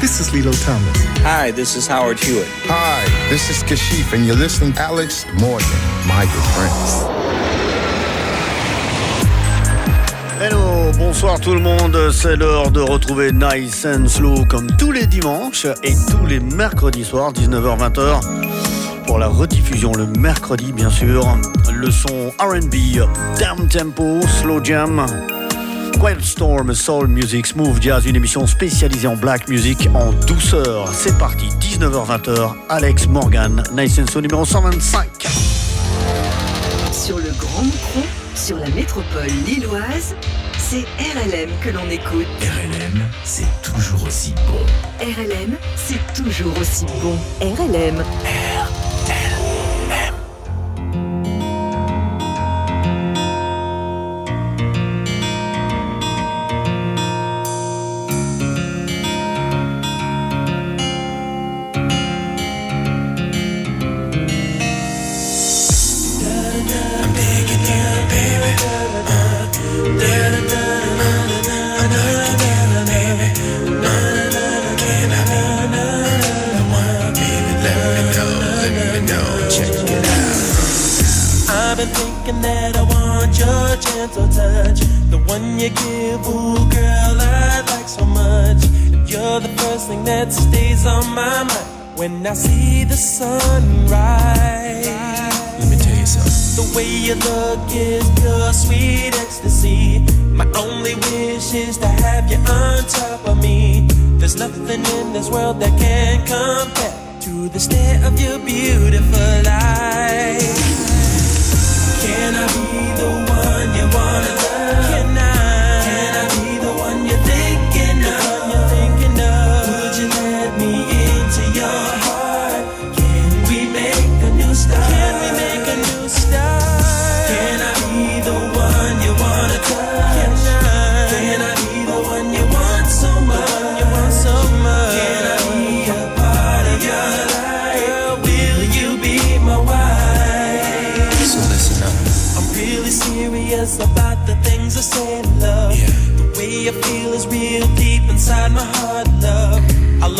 this is Lilo Thomas. Hi, this is Howard Hewitt. Hi, this is Kashif, and you're listening to Alex Morgan, my good friends. Hello, bonsoir tout le monde, c'est l'heure de retrouver Nice and Slow comme tous les dimanches et tous les mercredis soirs, 19h-20h, pour la rediffusion le mercredi bien sûr. Le son RB, Down Tempo, Slow Jam, Quiet Storm, Soul Music, Smooth Jazz, une émission spécialisée en black music en douceur. C'est parti, 19h-20h, Alex Morgan, Nice and Slow numéro 125. Sur le Grand Micro, sur la métropole lilloise, c'est RLM que l'on écoute. RLM, c'est toujours aussi bon. RLM, c'est toujours aussi bon. RLM. RLM. Gentle touch. The one you give, ooh, girl, I like so much. And you're the first thing that stays on my mind when I see the sunrise. Let me tell you something. The way you look is pure sweet ecstasy. My only wish is to have you on top of me. There's nothing in this world that can compare to the state of your beautiful eyes. Can I be the one you wanna love?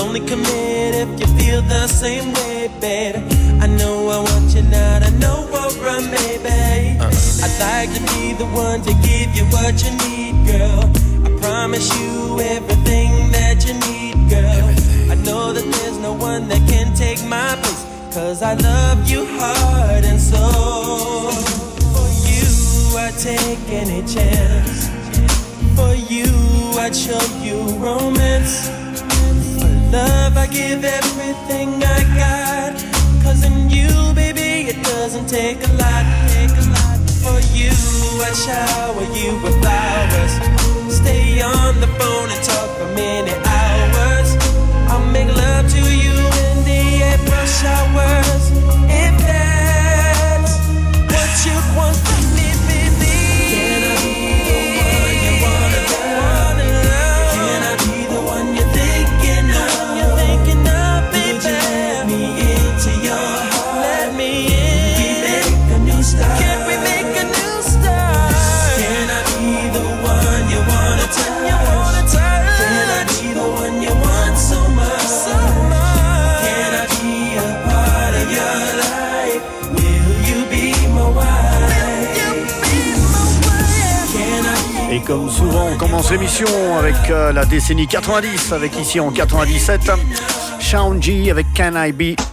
Only commit if you feel the same way, baby. I know I want you now, I know what run, baby. Uh. I'd like to be the one to give you what you need, girl. I promise you everything that you need, girl. Everything. I know that there's no one that can take my place. Cause I love you heart and soul. For you, I'd take any chance. For you, I'd show you romance. Love, I give everything I got. Cause in you, baby, it doesn't take a lot. Take a lot. For you, I'd shower you with flowers. Stay on the phone and talk for many hours. Euh, la décennie 90, avec ici en 97, Shaun G avec Can I Be.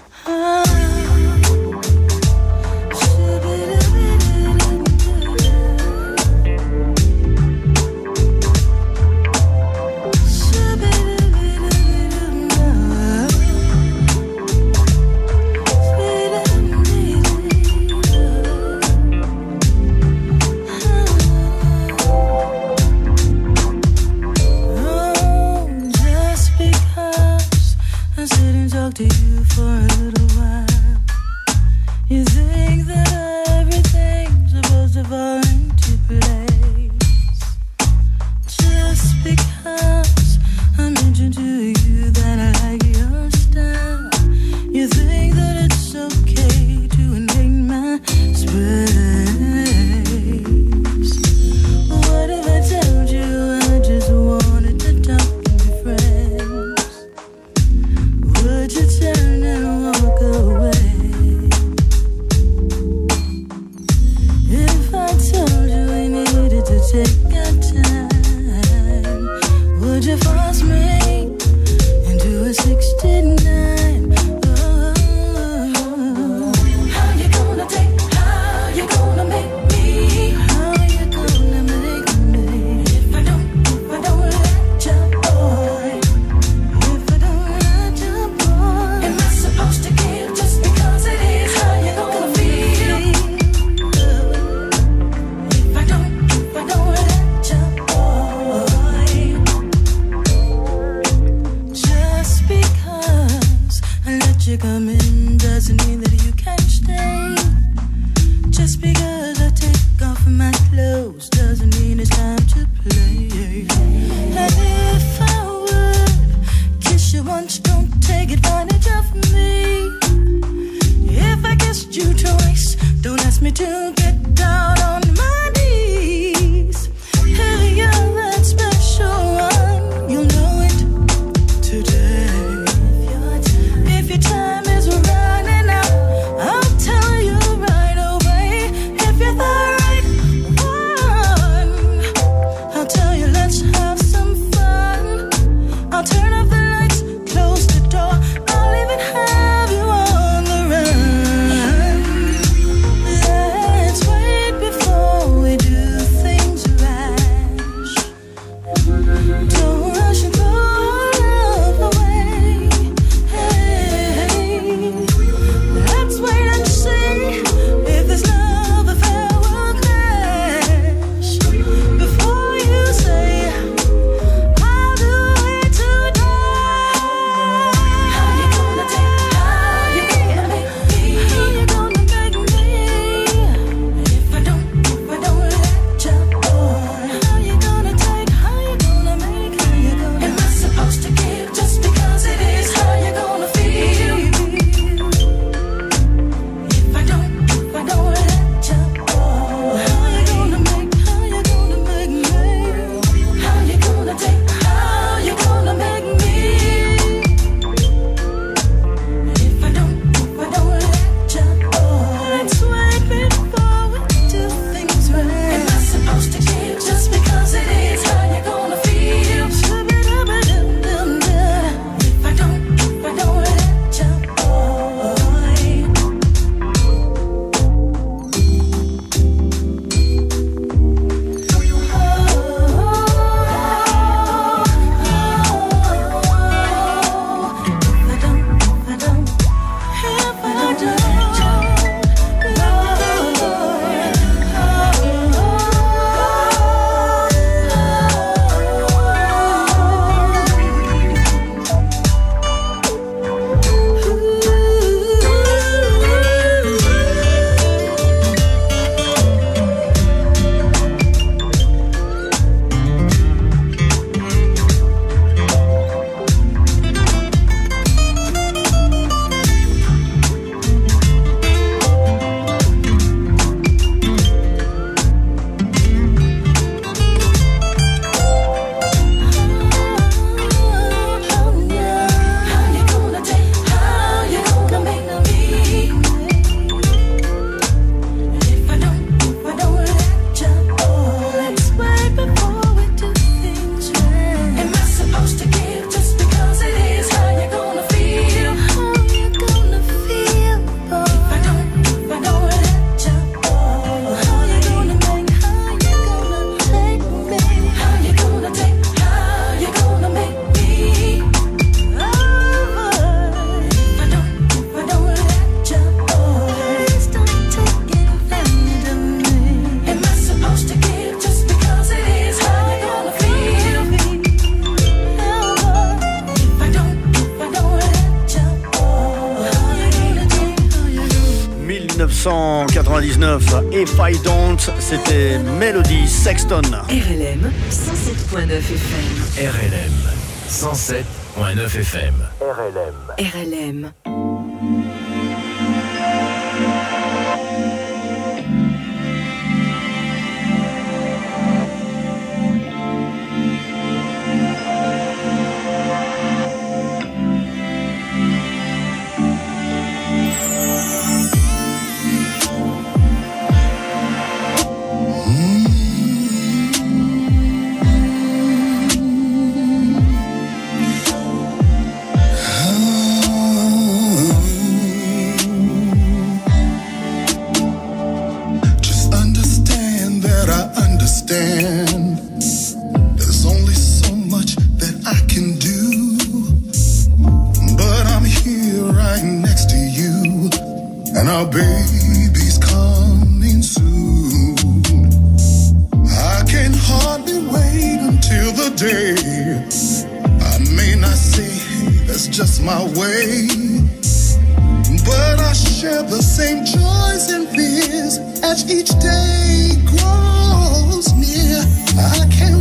RLM 107.9 FM. RLM 107.9 FM. RLM. Just It's just my way. But I share the same joys and fears as each day grows near. I can't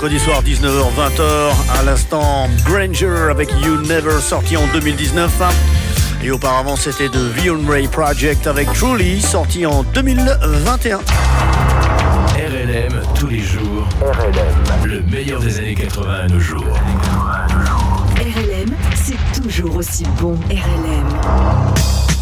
mercredi soir 19h-20h. À l'instant, Granger avec You Never sorti en 2019. Hein. Et auparavant, c'était de Vion Ray Project avec Truly sorti en 2021. RLM tous les jours. RLM. Le meilleur des années 80 à nos jours. RLM, c'est toujours aussi bon. RLM.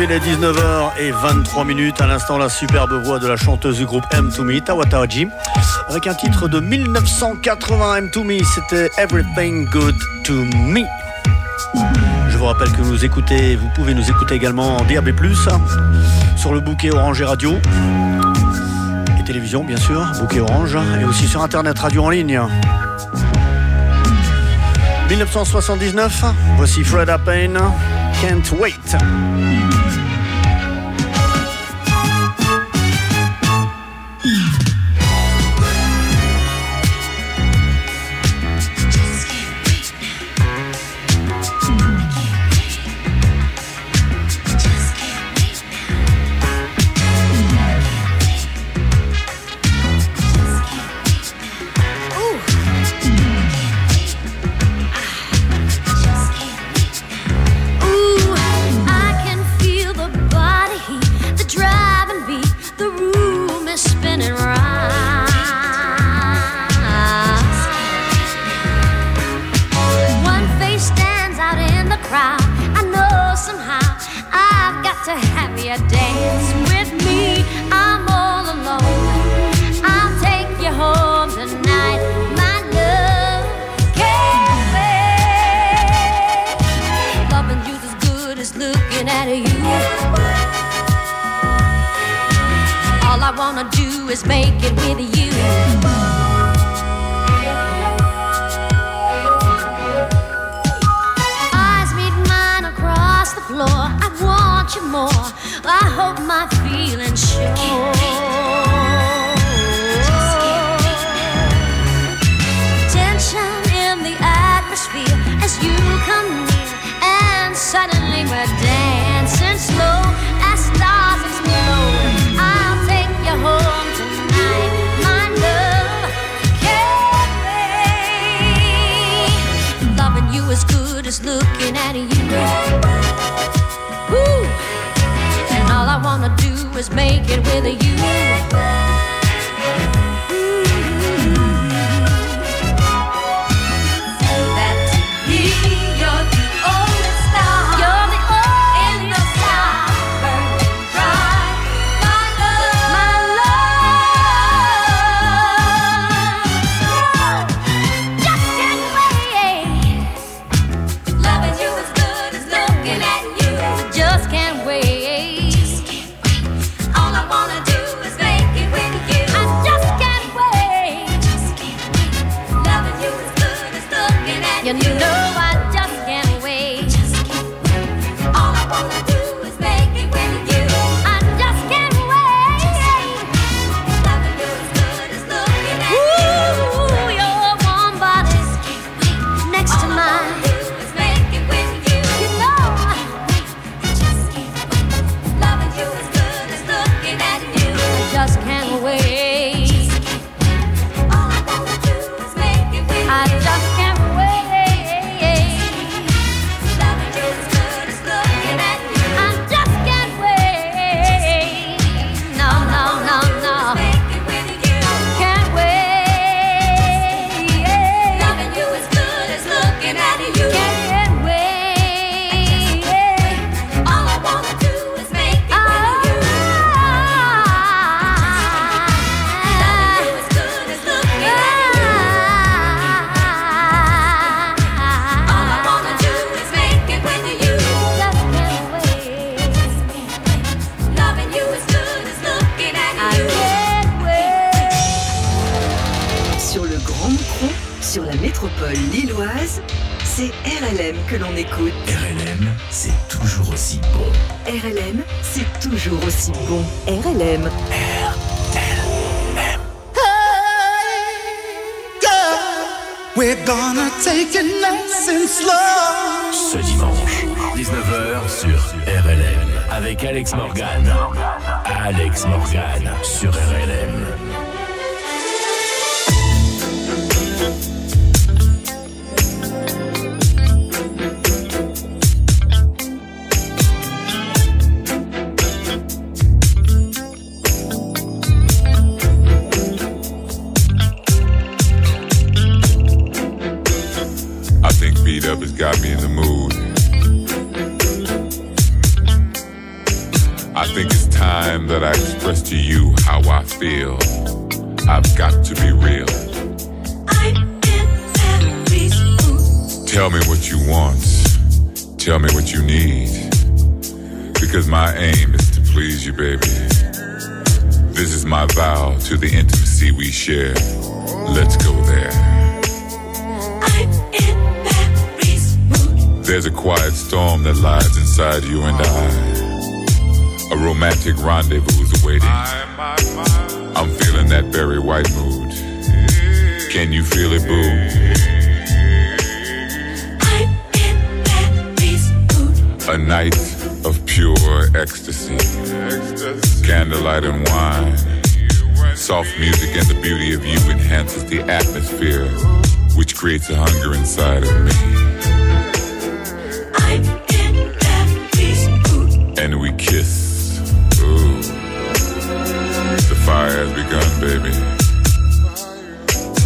il est 19h23, minutes. À l'instant, la superbe voix de la chanteuse du groupe M2Me, Tawataji, avec un titre de 1980 M2Me, c'était Everything Good to Me. Je vous rappelle que vous écoutez, vous pouvez nous écouter également en DAB+, sur le bouquet Orange et Radio, et télévision bien sûr, bouquet Orange, et aussi sur Internet Radio en ligne. 1979, voici Fred Apain, Can't Wait. Eve. We're gonna take slow. Ce dimanche, 19h sur RLM avec Alex Morgan. Alex Morgan sur RLM. Because my aim is to please you, baby. This is my vow to the intimacy we share. Let's go there. There's a quiet storm that lies inside you and I. A romantic rendezvous is awaiting. I'm feeling that very white mood. Can you feel it, boo? A night pure ecstasy. Candlelight and wine. Soft music and the beauty of you enhances the atmosphere, which creates a hunger inside of me. I'm in that peace And we kiss. Ooh. The fire has begun, baby.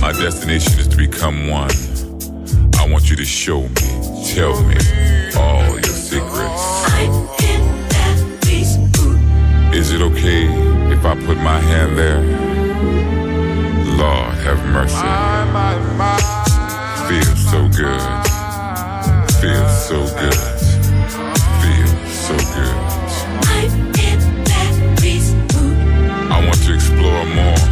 My destination is to become one. I want you to show me, tell me all Is it okay if I put my hand there? Lord have mercy. Feels so good. Feels so good. Feels so good. I want to explore more.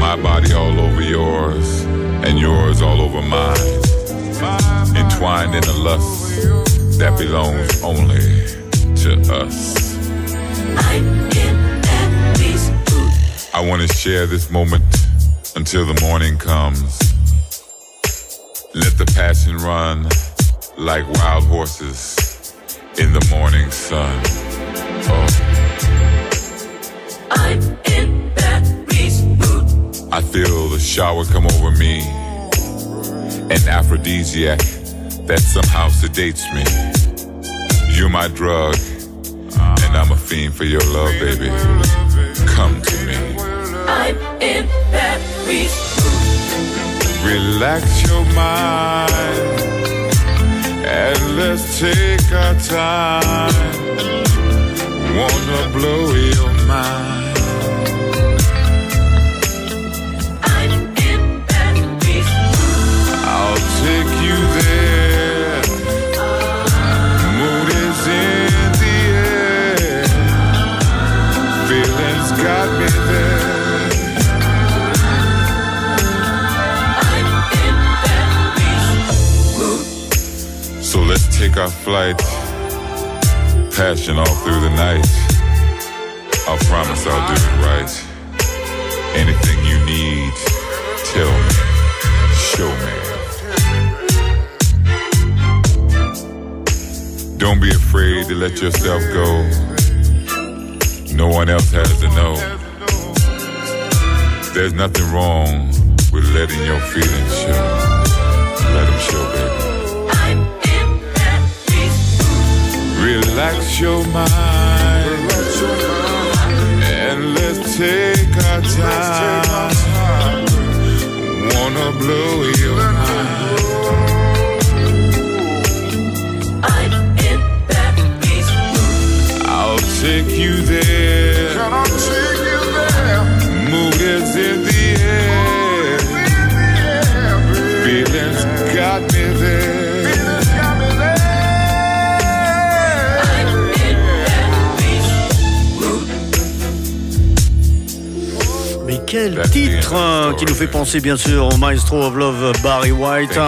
My body all over yours, and yours all over mine. Entwined in a lust that belongs only to us. I want to share this moment until the morning comes. Let the passion run like wild horses in the morning sun. Oh. I'm in that mood. I feel the shower come over me, an aphrodisiac that somehow sedates me. You're my drug, fiend for your love, baby. Come to me. I'm in that Relax your mind and let's take our time. Wanna blow your mind. Take our flight, passion all through the night. I'll promise I'll do it right. Anything you need, tell me, show me. Don't be afraid to let yourself go. No one else has to know. There's nothing wrong with letting your feelings show. Let them show, baby. Relax your mind. And let's take our time. Wanna blow your mind. I'm in that I'll take you there. Quel titre hein, qui nous fait penser bien sûr au Maestro of Love Barry White.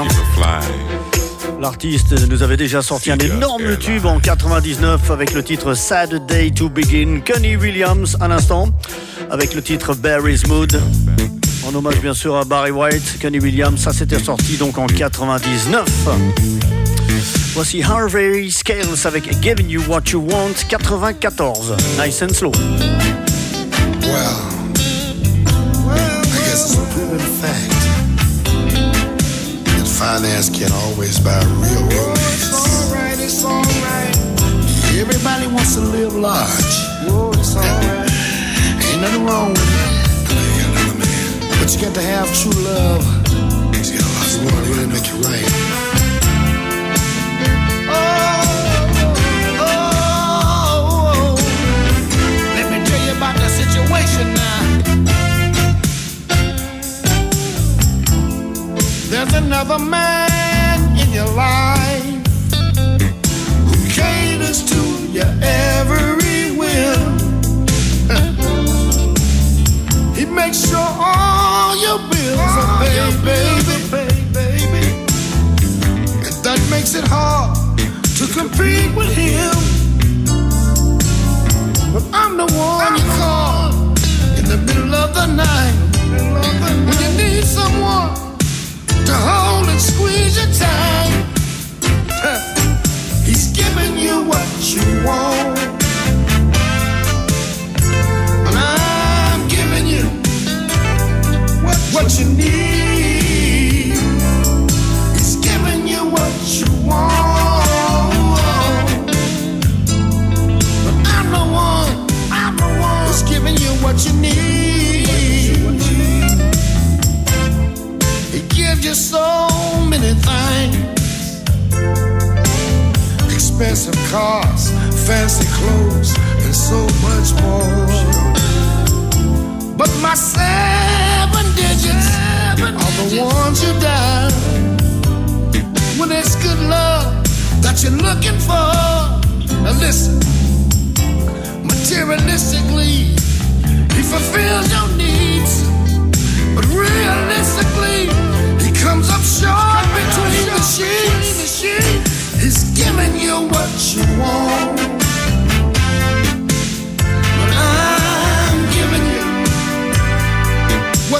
L'artiste nous avait déjà sorti un énorme tube en 99 avec le titre Sad Day to Begin. Kenny Williams à l'instant avec le titre Barry's Mood. En hommage bien sûr à Barry White, Kenny Williams, ça s'était sorti donc en 99. Voici Harvey Scales avec Giving You What You Want 94. Nice and slow. Well, proven fact that finance can't always buy real romance. It's alright, it's alright. Everybody wants to live large. Oh, it's alright. Ain't nothing wrong with it. But you got to have true love.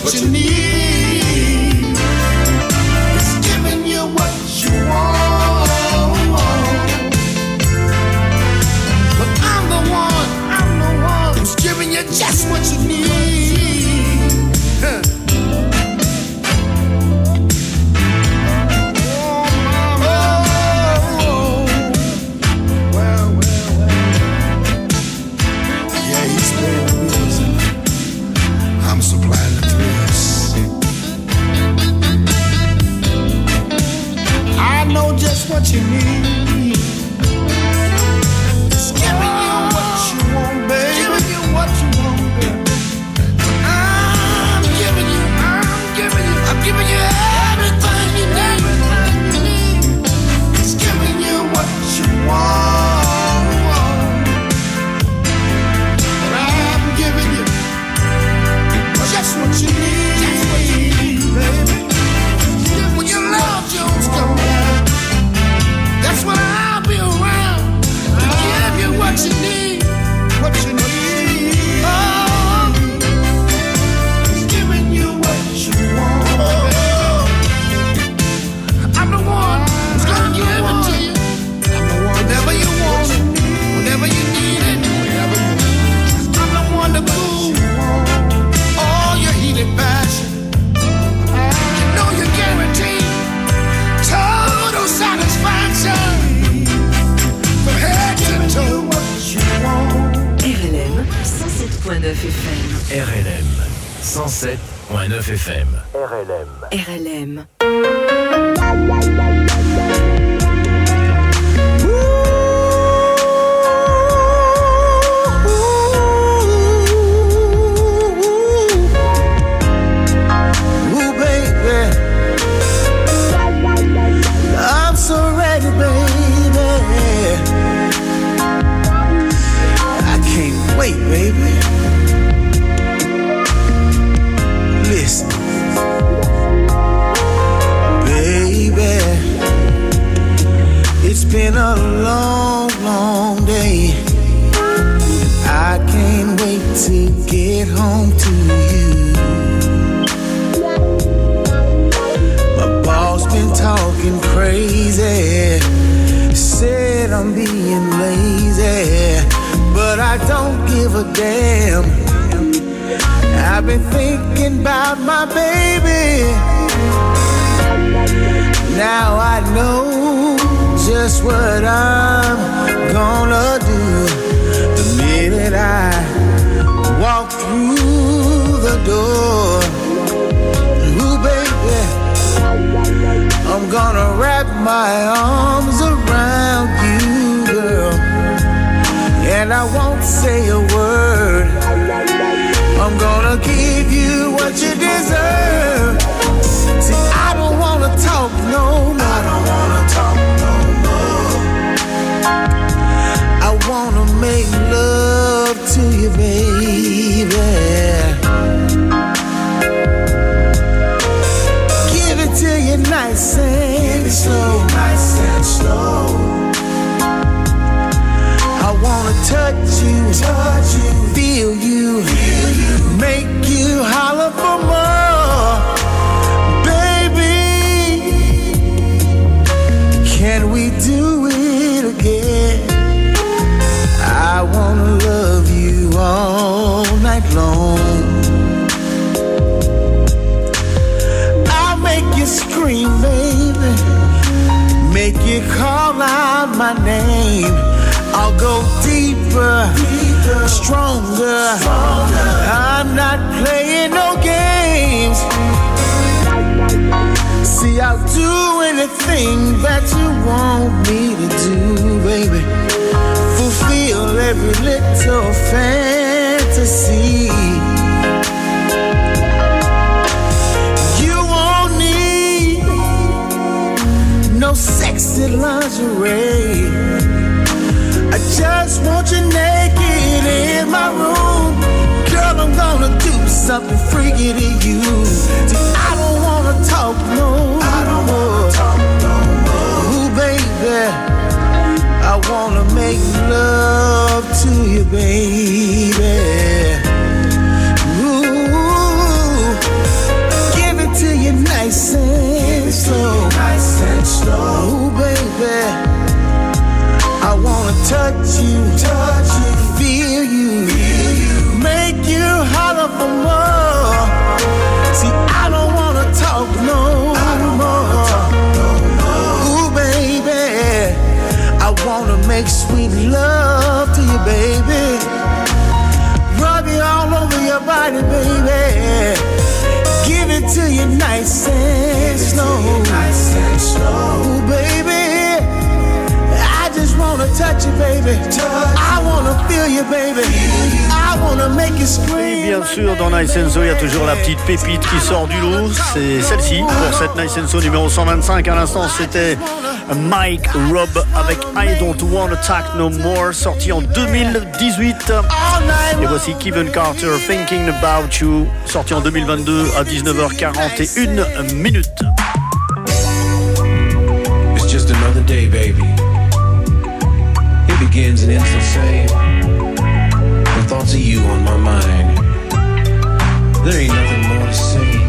what you need. Salem. acting crazy. Said I'm being lazy, but I don't give a damn. I've been thinking about my baby. Now I know just what I'm gonna do the minute I walk through the door. I'm gonna wrap my arms around you, girl. And I won't say a word. I'm gonna give you what you deserve. See, I don't wanna talk no more. I don't wanna talk no more. I wanna make love to you, baby. nice and slow. Nice and slow. I wanna touch you, touch you. Make you call out my name. I'll go deeper, deeper stronger. I'm not playing no games. See, I'll do anything that you want me to do, baby. Fulfill every little fantasy. Sexy lingerie. I just want you naked in my room. Girl, I'm gonna do something freaky to you. I don't wanna talk no I don't wanna talk no more. Ooh, baby, I wanna make love to you, baby. Ooh, give it to you nice and slow. Slow. Ooh, baby. I wanna touch you, touch you, feel you, feel you. make you holler for more. See, I don't wanna talk no more. Ooh, baby, I wanna make sweet love to you, baby. Rub you all over your body, baby. Give it to you nice and and slow, Ooh, baby. I just wanna touch you, baby. I wanna feel you, baby. I wanna make you Et bien sûr, dans Nice and So, il y a toujours la petite pépite qui sort du lot. C'est celle-ci pour cette Nice and So numéro 125. À l'instant, c'était Mike Robb avec I Don't Wanna Talk No More, sorti en 2018. Et voici Kevin Carter, Thinking About You, sorti en 2022 à 19h41 minutes. It's just another day, baby. It begins and ends the same. The thoughts of you on my mind. There ain't nothing more to say.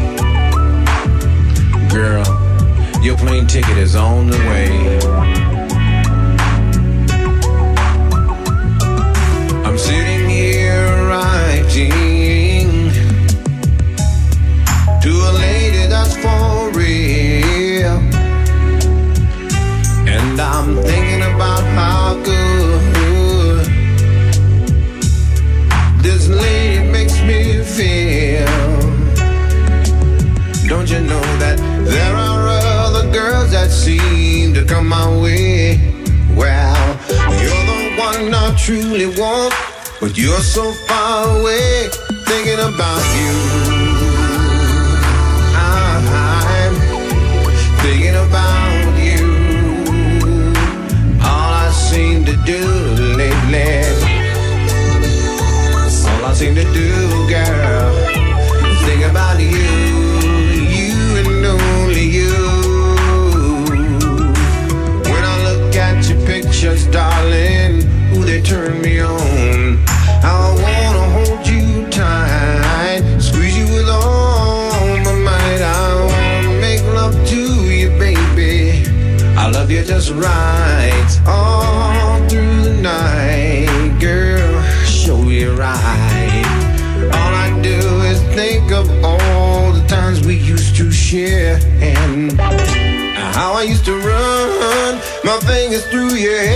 Girl, your plane ticket is on the way. I'm sitting here writing to a lady that's for real. And I'm thinking about how good this lady makes me feel. Don't you know that there are seem to come my way? Well, you're the one I truly want, but you're so far away, thinking about you. I'm thinking about you. All I seem to do lately, all I seem to do, through your hair,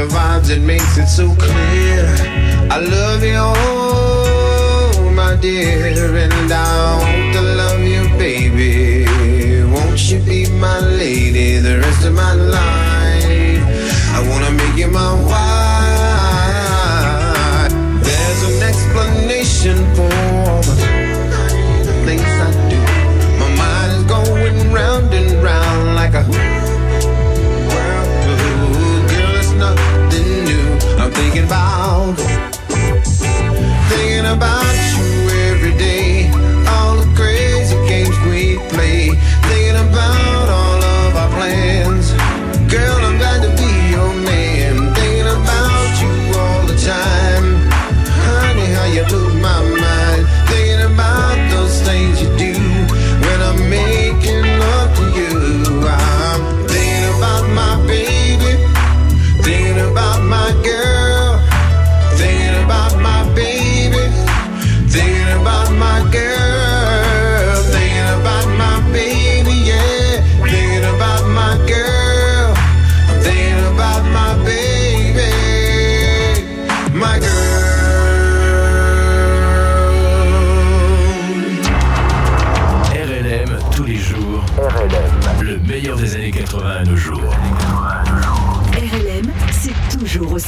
the vibes that makes it so clear. I love you, oh, my dear, and I want to love you, baby. Won't you be my lady the rest of my life? I wanna make you my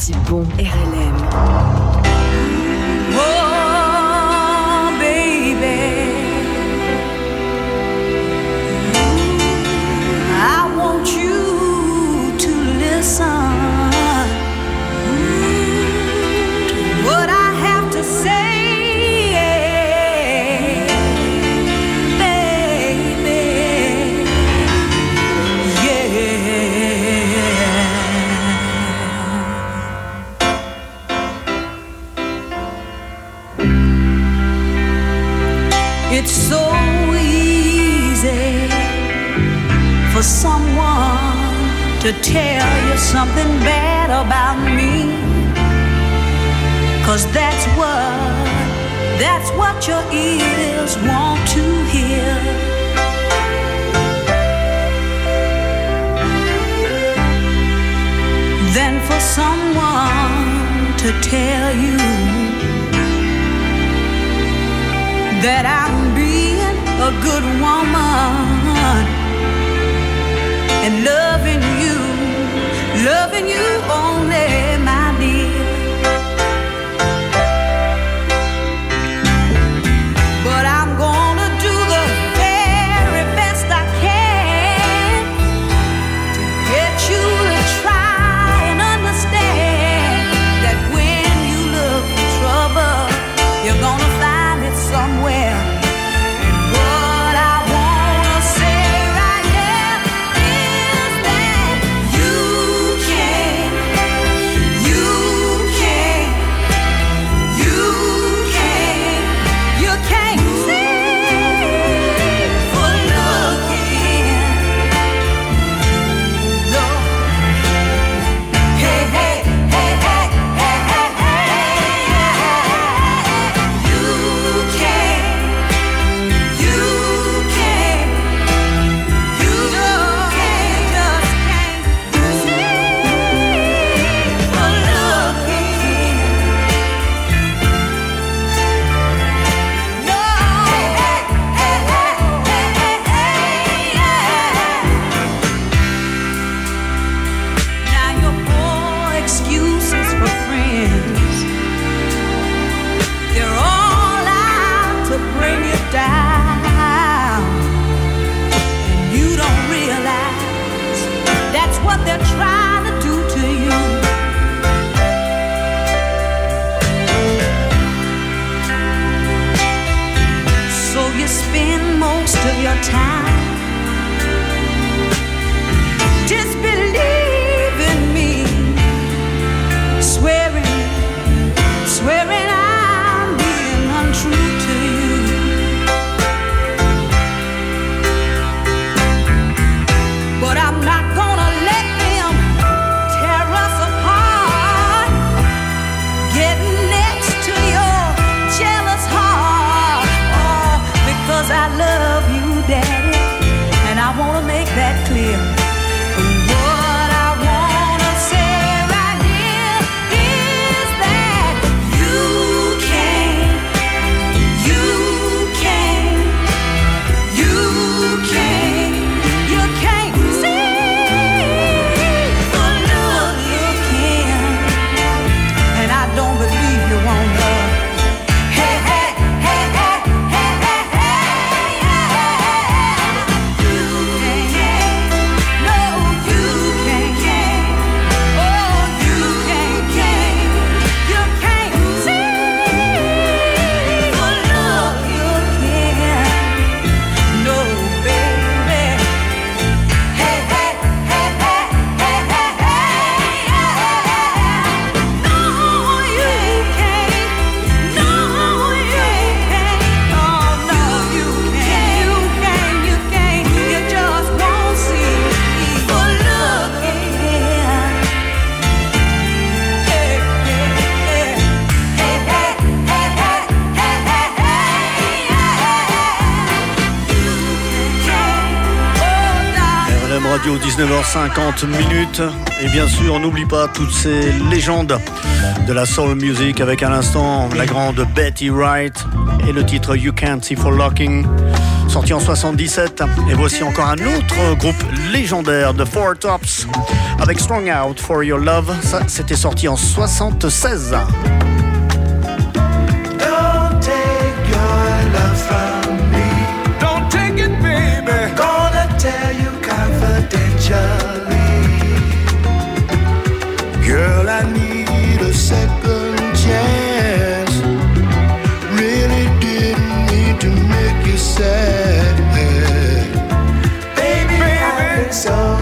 si bon. RLM. to tell you something bad about me. Cause that's what, that's what your ears want to hear. Than for someone to tell you that I'm being a good woman and love loving you 19h50 minutes. Et bien sûr, n'oublie pas toutes ces légendes de la soul music avec à l'instant la grande Betty Wright et le titre You Can't See for Locking, sorti en 77. Et voici encore un autre groupe légendaire de Four Tops avec Strong Out for Your Love. C'était sorti en 76. Girl, I need a second chance. Really didn't mean to make you sad. Baby, I've so.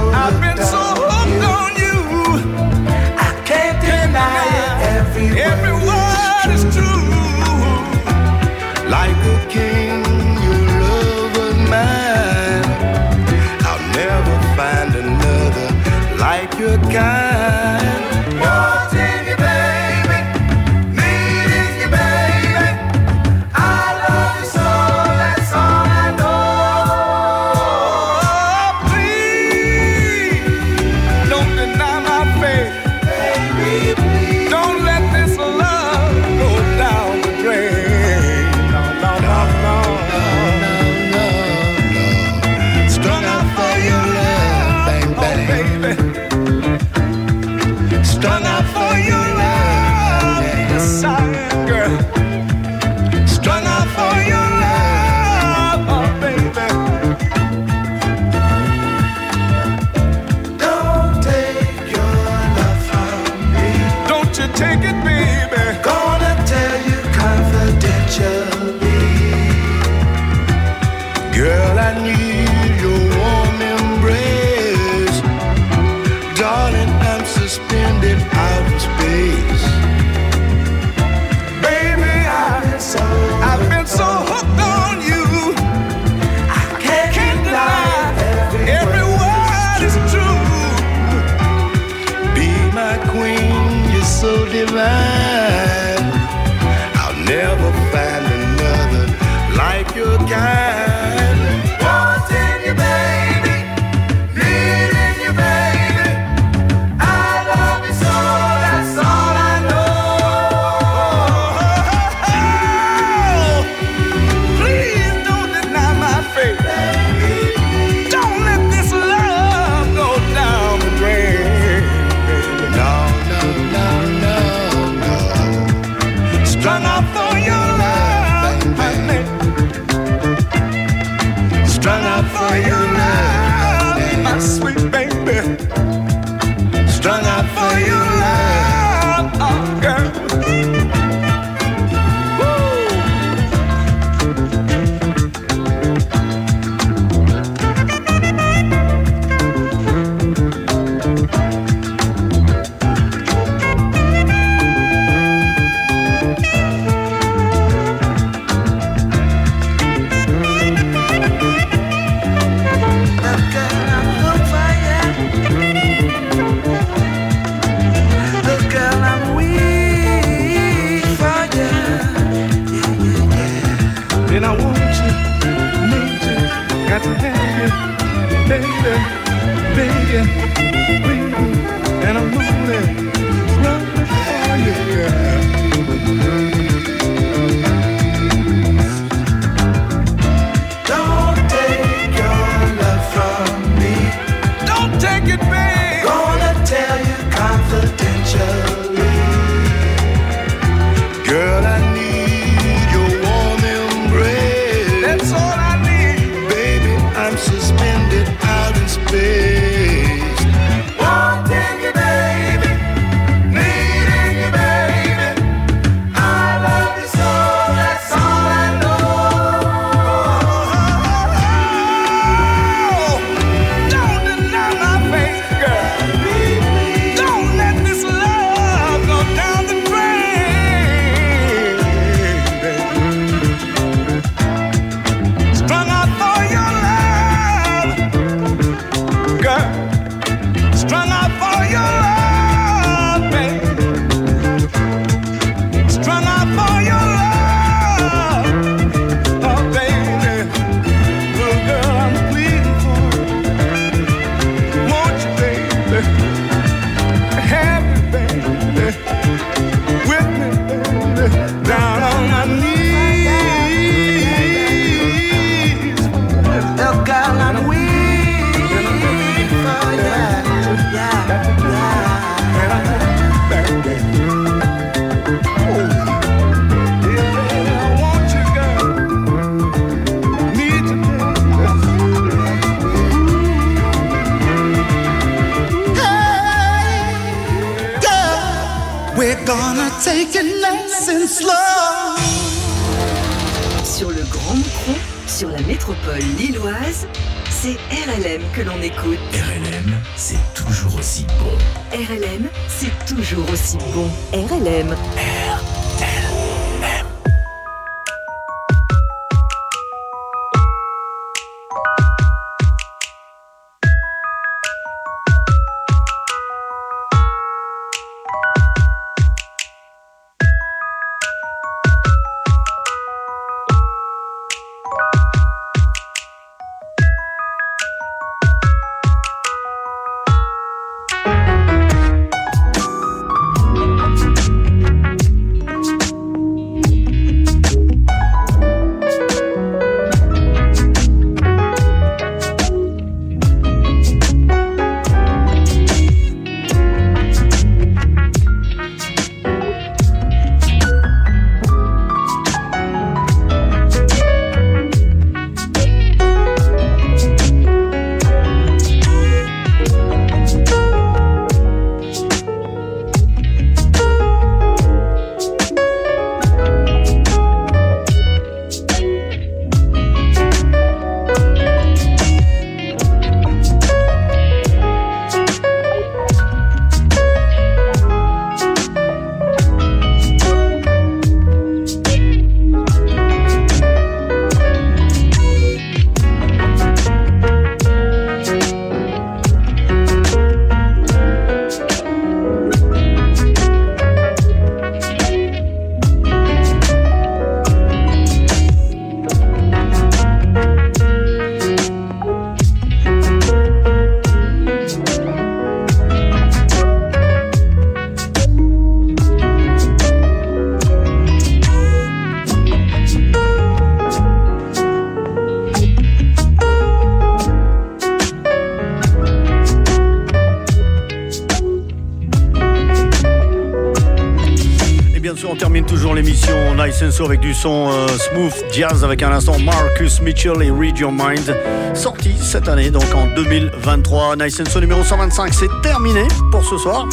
On termine toujours l'émission Nice and Slow avec du son euh, smooth jazz avec un instant Marcus Mitchell et Read Your Mind. Sorti cette année, donc en 2023. Nice and Slow numéro 125, c'est terminé pour ce soir.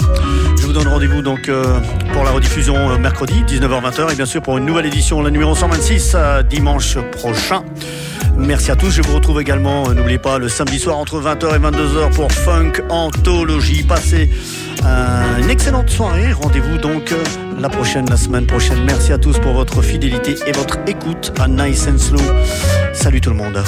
Je vous donne rendez-vous donc euh, pour la rediffusion euh, mercredi, 19h-20h. Et bien sûr, pour une nouvelle édition, la numéro 126, euh, dimanche prochain. Merci à tous. Je vous retrouve également, euh, n'oubliez pas, le samedi soir entre 20h et 22h pour Funk Anthologie. Passez euh, une excellente soirée. Rendez-vous donc euh, la prochaine, la semaine prochaine. Merci à tous pour votre fidélité et votre écoute à Nice and Slow. Salut tout le monde.